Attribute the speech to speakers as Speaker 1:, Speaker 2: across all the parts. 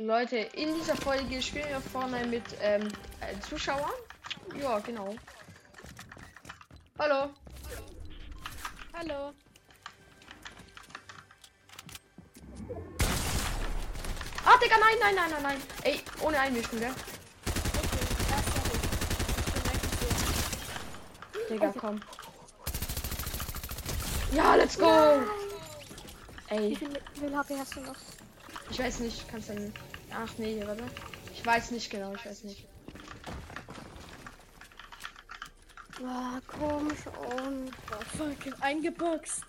Speaker 1: Leute, in dieser Folge spielen wir vorne mit ähm, äh, Zuschauern. Ja, genau. Hallo.
Speaker 2: Hallo.
Speaker 1: Ah, Digga, nein, nein, nein, nein, nein. Ey, ohne Einmischen, gell?
Speaker 2: Okay.
Speaker 1: Digga, komm. Ja, let's go.
Speaker 3: Wie
Speaker 1: Ey,
Speaker 3: viel, wie viel HP hast du noch?
Speaker 1: ich weiß nicht, kannst du dann. Ach nee, warte. Ich weiß nicht genau, ich weiß nicht.
Speaker 3: Ah, komm schon.
Speaker 2: Oh, fuck, eingeboxt.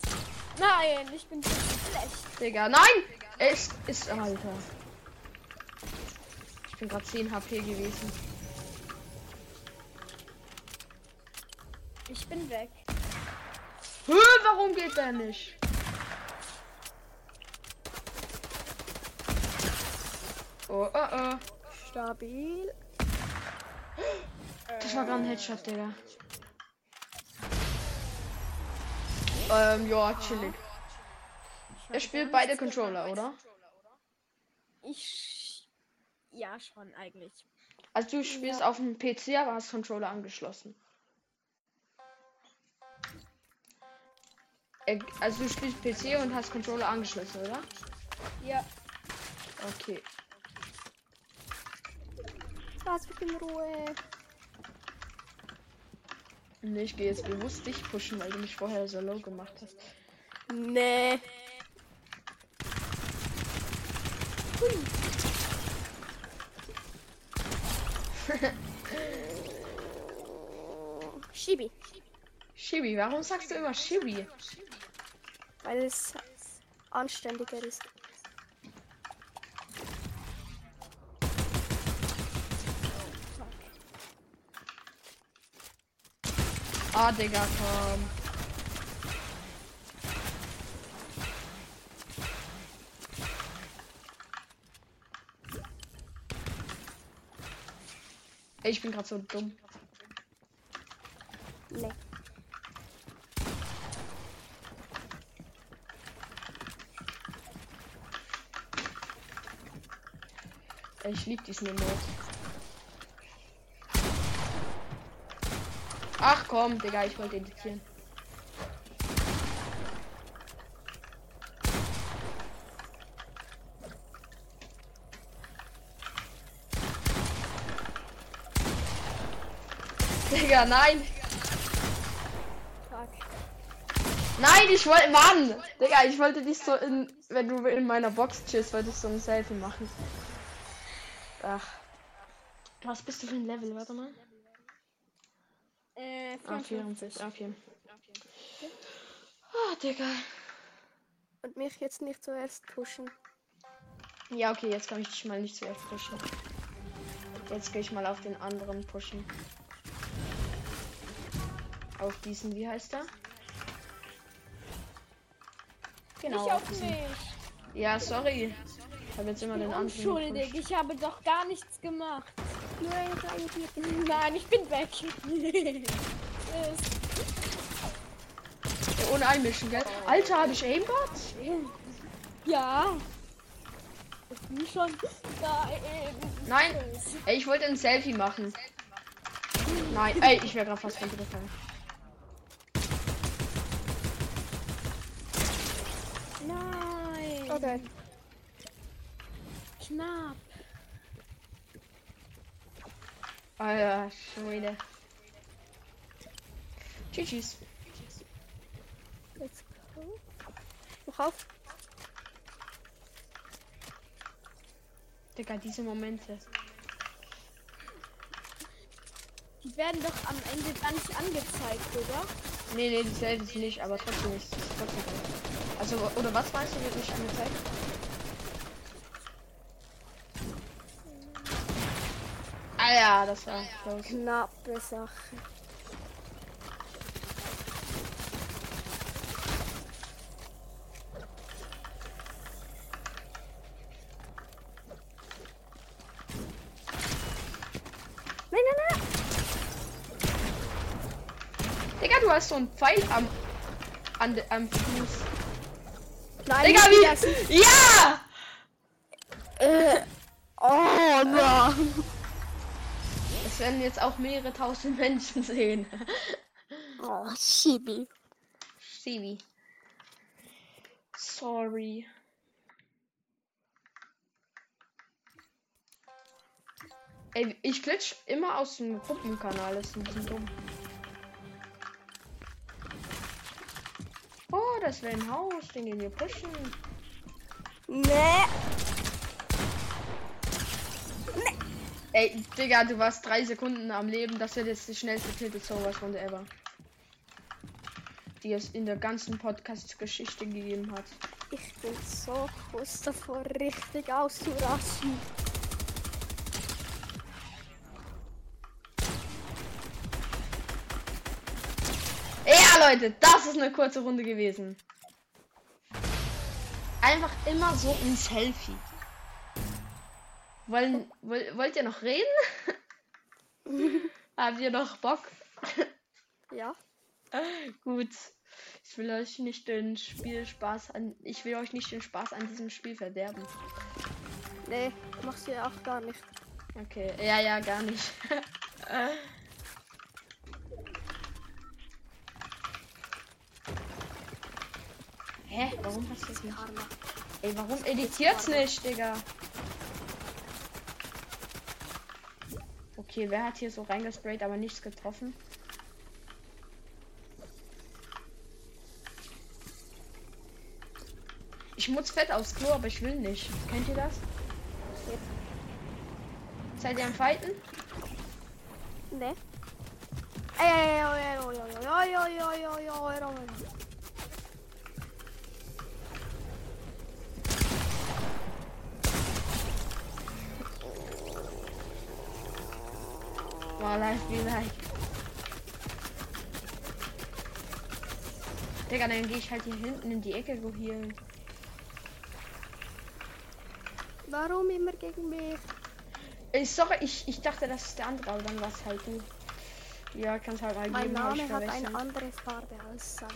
Speaker 2: Nein, ich bin so schlecht.
Speaker 1: Digga, nein! Es ist. Alter. Ich bin gerade 10 HP gewesen.
Speaker 2: Ich bin weg.
Speaker 1: Hö, warum geht der nicht? Oh, oh, oh.
Speaker 3: Stabil.
Speaker 1: Das war gerade ein Headshot, Digga. Ähm, ja, chillig. Er spielt beide Controller, oder?
Speaker 2: Ich. Ja, schon eigentlich.
Speaker 1: Also du spielst auf dem PC, aber hast Controller angeschlossen. Also du spielst PC und hast Controller angeschlossen, oder?
Speaker 2: Ja.
Speaker 1: Okay.
Speaker 3: Was mit dem Ruhe?
Speaker 1: Nee, ich gehe jetzt bewusst dich pushen, weil du mich vorher so low gemacht hast.
Speaker 3: Nee. Shibi.
Speaker 1: Shibi, warum sagst du immer Shibi?
Speaker 3: Weil es anständiger ist.
Speaker 1: Ah, Digga, komm. Ey, Ich bin gerade so dumm.
Speaker 3: Nee.
Speaker 1: Ich lieb diesen Emote. Ach komm, Digga, ich wollte editieren. Digga, nein!
Speaker 3: Fuck.
Speaker 1: Nein, ich wollte. Mann! Digga, ich wollte dich so in. Wenn du in meiner Box chillst, wollte ich so ein Selfie machen. Ach. Was bist du für ein Level? Warte mal.
Speaker 2: Äh,
Speaker 1: Ah,
Speaker 2: 54.
Speaker 1: 54. Ah, 4. Ah, Digga.
Speaker 3: Und mich jetzt nicht zuerst pushen.
Speaker 1: Ja, okay, jetzt kann ich dich mal nicht zuerst pushen. Jetzt gehe ich mal auf den anderen pushen. Auf diesen, wie heißt der? Genau.
Speaker 2: Ich
Speaker 1: auf diesen.
Speaker 2: mich.
Speaker 1: Ja, sorry. Ich habe jetzt immer den anderen.
Speaker 2: Unschuldig, ich habe doch gar nichts gemacht.
Speaker 3: Nur.
Speaker 2: Nein, ich bin weg.
Speaker 1: Ohne einmischen, gell? Alter, habe ich Aimbot?
Speaker 2: ja. Ich bin schon da.
Speaker 1: Nein. Ey, ich wollte ein Selfie machen. Nein, ey, ich wäre gerade fast runtergefallen.
Speaker 2: Nein.
Speaker 3: Okay.
Speaker 2: Knapp.
Speaker 1: Alter, Schwede. Tschüss.
Speaker 3: Let's go. Noch auf.
Speaker 1: Digga, diese Momente.
Speaker 2: Die werden doch am Ende gar nicht angezeigt, oder?
Speaker 1: Nee, nee, die Selfies nicht, aber trotzdem ist es trotzdem. Also, oder was meinst du, wird nicht angezeigt? Ah ja, das war close.
Speaker 3: Knappe Sache. Nein, nein, nein.
Speaker 1: Digga, du hast so einen Pfeil am, an, am Fuß.
Speaker 3: Nein,
Speaker 1: Digga, wie? Ja!
Speaker 3: Äh,
Speaker 1: Es werden jetzt auch mehrere tausend Menschen sehen.
Speaker 3: Oh, Schibi.
Speaker 1: Stevie. Sorry. Ey, ich glitsch immer aus dem Gruppenkanal. Das ist ein bisschen dumm. Oh, das wäre ein Haus, den gehen wir pushen.
Speaker 3: Nee.
Speaker 1: Ey, Digga, du warst drei Sekunden am Leben. Das wird jetzt die schnellste Tilted Sowas Runde ever. Die es in der ganzen Podcast-Geschichte gegeben hat.
Speaker 3: Ich bin so kurz davor, richtig auszuraschen.
Speaker 1: Ja, Leute, das ist eine kurze Runde gewesen. Einfach immer so ein Selfie. Wollen, woll, wollt ihr noch reden? Habt ihr noch Bock?
Speaker 3: Ja.
Speaker 1: Gut. Ich will euch nicht den Spielspaß an. Ich will euch nicht den Spaß an diesem Spiel verderben.
Speaker 3: Nee, machst du ja auch gar nicht.
Speaker 1: Okay. Ja, ja, gar nicht. Hä? Warum hast du das nicht? Ey, warum editiert's nicht, Digga? Okay, wer hat hier so reingesprayt, aber nichts getroffen? Ich muss fett aufs Klo, aber ich will nicht. Kennt ihr das? Seid ihr am Fighten?
Speaker 3: Nee.
Speaker 1: Mal live be like. Digga, dann gehe ich halt hier hinten in die Ecke go healen.
Speaker 3: Warum immer gegen mich?
Speaker 1: Ey, sorry, ich, ich dachte, das ist der andere, aber dann war es halt du. Ja, kannst halt
Speaker 3: Mein
Speaker 1: allgemein
Speaker 3: Name hat eine andere Farbe als seine.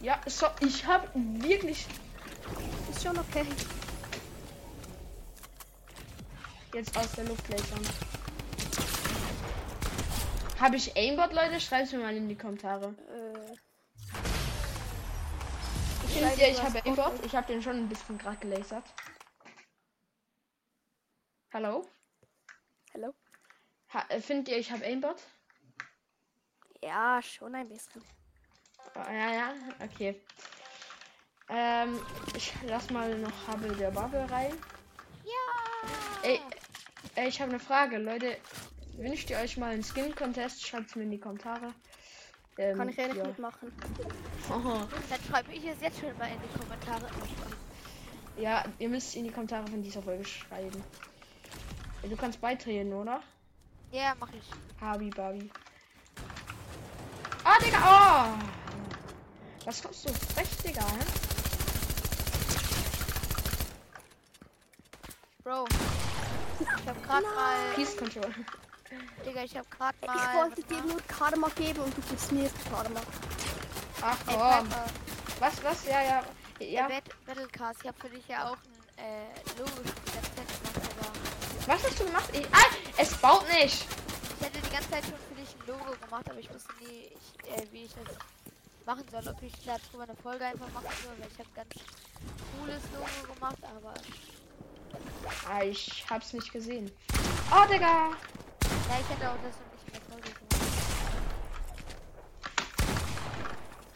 Speaker 1: Ja, so, ich habe wirklich
Speaker 3: Ist schon okay.
Speaker 1: jetzt aus der Luft lasern. Habe ich Aimbot, Leute? Schreibt mir mal in die Kommentare.
Speaker 3: Äh,
Speaker 1: Findet
Speaker 3: schreibe
Speaker 1: ihr, ich habe Aimbot? Ich habe den schon ein bisschen gerade gelasert. Hallo?
Speaker 3: Hallo?
Speaker 1: Ha äh, findet ihr, ich habe Aimbot?
Speaker 3: Ja, schon ein bisschen.
Speaker 1: Ah, Ja, ja, okay. Ähm, ich lass mal noch Hubble der Bubble rein.
Speaker 4: Ja!
Speaker 1: Ey, ey ich habe eine Frage, Leute. Wünscht ihr euch mal einen Skin-Contest? Schreibt es mir in die Kommentare. Ähm,
Speaker 3: Kann ich eh nicht
Speaker 1: ja.
Speaker 3: mitmachen.
Speaker 4: Dann schreibe ich es jetzt schon mal in die Kommentare.
Speaker 1: ja, ihr müsst in die Kommentare von dieser Folge schreiben. Du kannst beitreten, oder?
Speaker 4: Ja, mach ich.
Speaker 1: Habi Babi. Ah, Digga! Oh! Was kommst du frech, Digga? Hä?
Speaker 4: Bro. Ich hab grad mal.
Speaker 1: Peace Control.
Speaker 4: Digga, ich hab grad mal.
Speaker 3: Ich wollte dir nur Karma geben und du gibst mir Karma.
Speaker 1: Ach komm.
Speaker 4: Pepper,
Speaker 1: Was, was? Ja, ja. Ja.
Speaker 4: Bat Battlecast, ich hab für dich ja auch ein äh, Logo gemacht, aber
Speaker 1: Was hast du gemacht? Ich, ah, es baut nicht.
Speaker 4: ich hätte die ganze Zeit schon für dich ein Logo gemacht, aber ich wusste nie, ich, äh, wie ich das machen soll. Ob ich darüber eine Folge einfach machen soll, weil ich habe ganz cooles Logo gemacht, aber
Speaker 1: Ah, ich hab's nicht gesehen. Oh, Digga.
Speaker 4: Ja, ich hätte auch das noch nicht der Folge gemacht.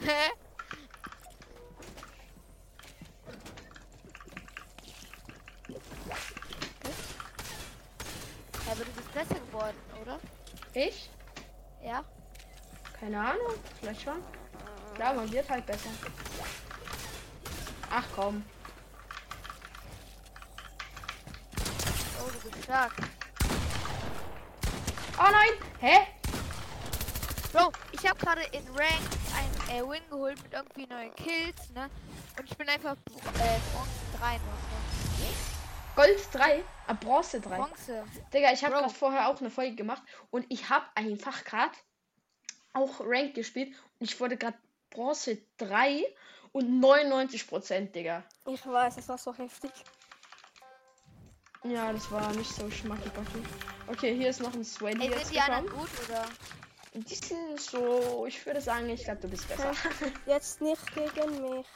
Speaker 4: Hä? Ja, aber du bist besser geworden, oder?
Speaker 1: Ich?
Speaker 4: Ja?
Speaker 1: Keine Ahnung. Vielleicht schon. Klar, man wird halt besser. Ach komm.
Speaker 4: Oh, du bist stark.
Speaker 1: Oh nein. Hä?
Speaker 4: Bro, ich habe gerade in Rank ein äh, Win geholt mit irgendwie neun Kills, ne? Und ich bin einfach äh, Bronze 3 noch. Ne?
Speaker 1: Gold 3? Ah, Bronze 3.
Speaker 4: Bronze.
Speaker 1: Digga, ich habe gerade vorher auch eine Folge gemacht und ich habe einfach gerade auch Rank gespielt und ich wurde gerade Bronze 3 und 99 Prozent, Digga.
Speaker 3: Ich weiß, es war so heftig.
Speaker 1: Ja, das war nicht so schmackig. Okay, hier ist noch ein Swain.
Speaker 4: Ey, sind die anderen gut oder?
Speaker 1: Die sind so, ich würde sagen, ich glaube, du bist besser.
Speaker 3: Jetzt nicht gegen mich.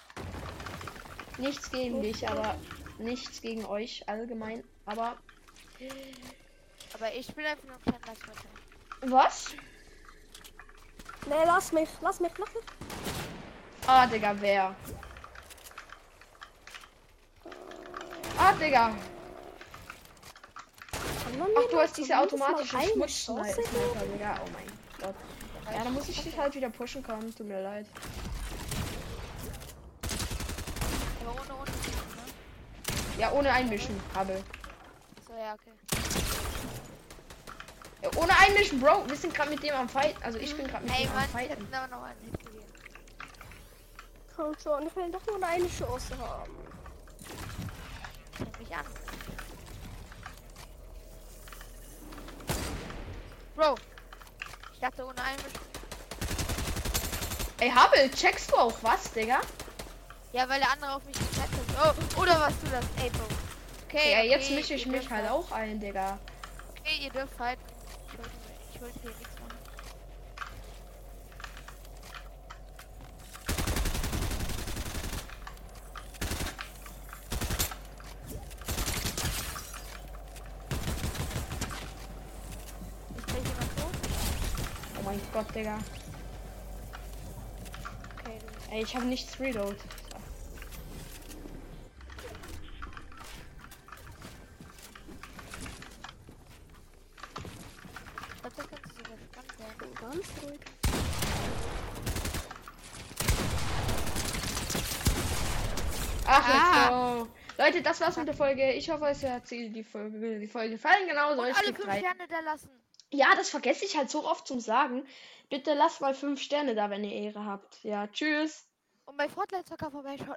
Speaker 1: nichts gegen dich, aber nichts gegen euch allgemein. Aber
Speaker 4: Aber ich will einfach nur ein kleiner Lassmutter.
Speaker 1: was?
Speaker 3: Nee, lass mich, lass mich, lass mich.
Speaker 1: Ah, Digga, wer? Ah, Digga. Ach, du hast diese automatische
Speaker 3: geben?
Speaker 1: Digga. Oh mein Gott. Ja, dann muss ich dich halt wieder pushen kommen. Tut mir leid.
Speaker 4: Aber ohne ohne ne?
Speaker 1: Ja, ohne einmischen, Kabel.
Speaker 4: So, ja, okay.
Speaker 1: Ja, ohne einmischen, Bro. Wir sind gerade mit dem am Fight. Also ich bin gerade mit
Speaker 4: Ey,
Speaker 1: dem am
Speaker 4: Mann, aber noch einen Hit gegeben.
Speaker 3: Komm schon, ich will doch nur eine Chance haben.
Speaker 4: Fängt mich an. Bro. Ich dachte ohne Einmischung.
Speaker 1: Ey, Habel, checkst du auch was, Digga?
Speaker 4: Ja, weil der andere auf mich gesetzt hat. Oh, oder was du das? Ey, Bro. Okay,
Speaker 1: Ja,
Speaker 4: okay,
Speaker 1: jetzt mische ich mich halt
Speaker 4: fighten.
Speaker 1: auch ein, Digga.
Speaker 4: Okay, ihr dürft. Ich wollte, ich wollte hier nichts machen. Ist gleich jemand tot?
Speaker 1: Oh mein Gott, Digga.
Speaker 4: Okay.
Speaker 1: Ey, ich habe nichts reload. Ach,
Speaker 4: Ah.
Speaker 1: Leute, das war's mit der Folge. Ich hoffe, es hat die die Folge, die Folge gefallen. Genauso.
Speaker 4: Und
Speaker 1: Ich
Speaker 4: alle fünf. Sterne da lassen.
Speaker 1: Ja, das vergesse ich halt so oft zum Sagen. Bitte lasst mal fünf Sterne da, wenn ihr Ehre habt. Ja, tschüss.
Speaker 4: Und bei Fortnite Zocker vorbeischauen.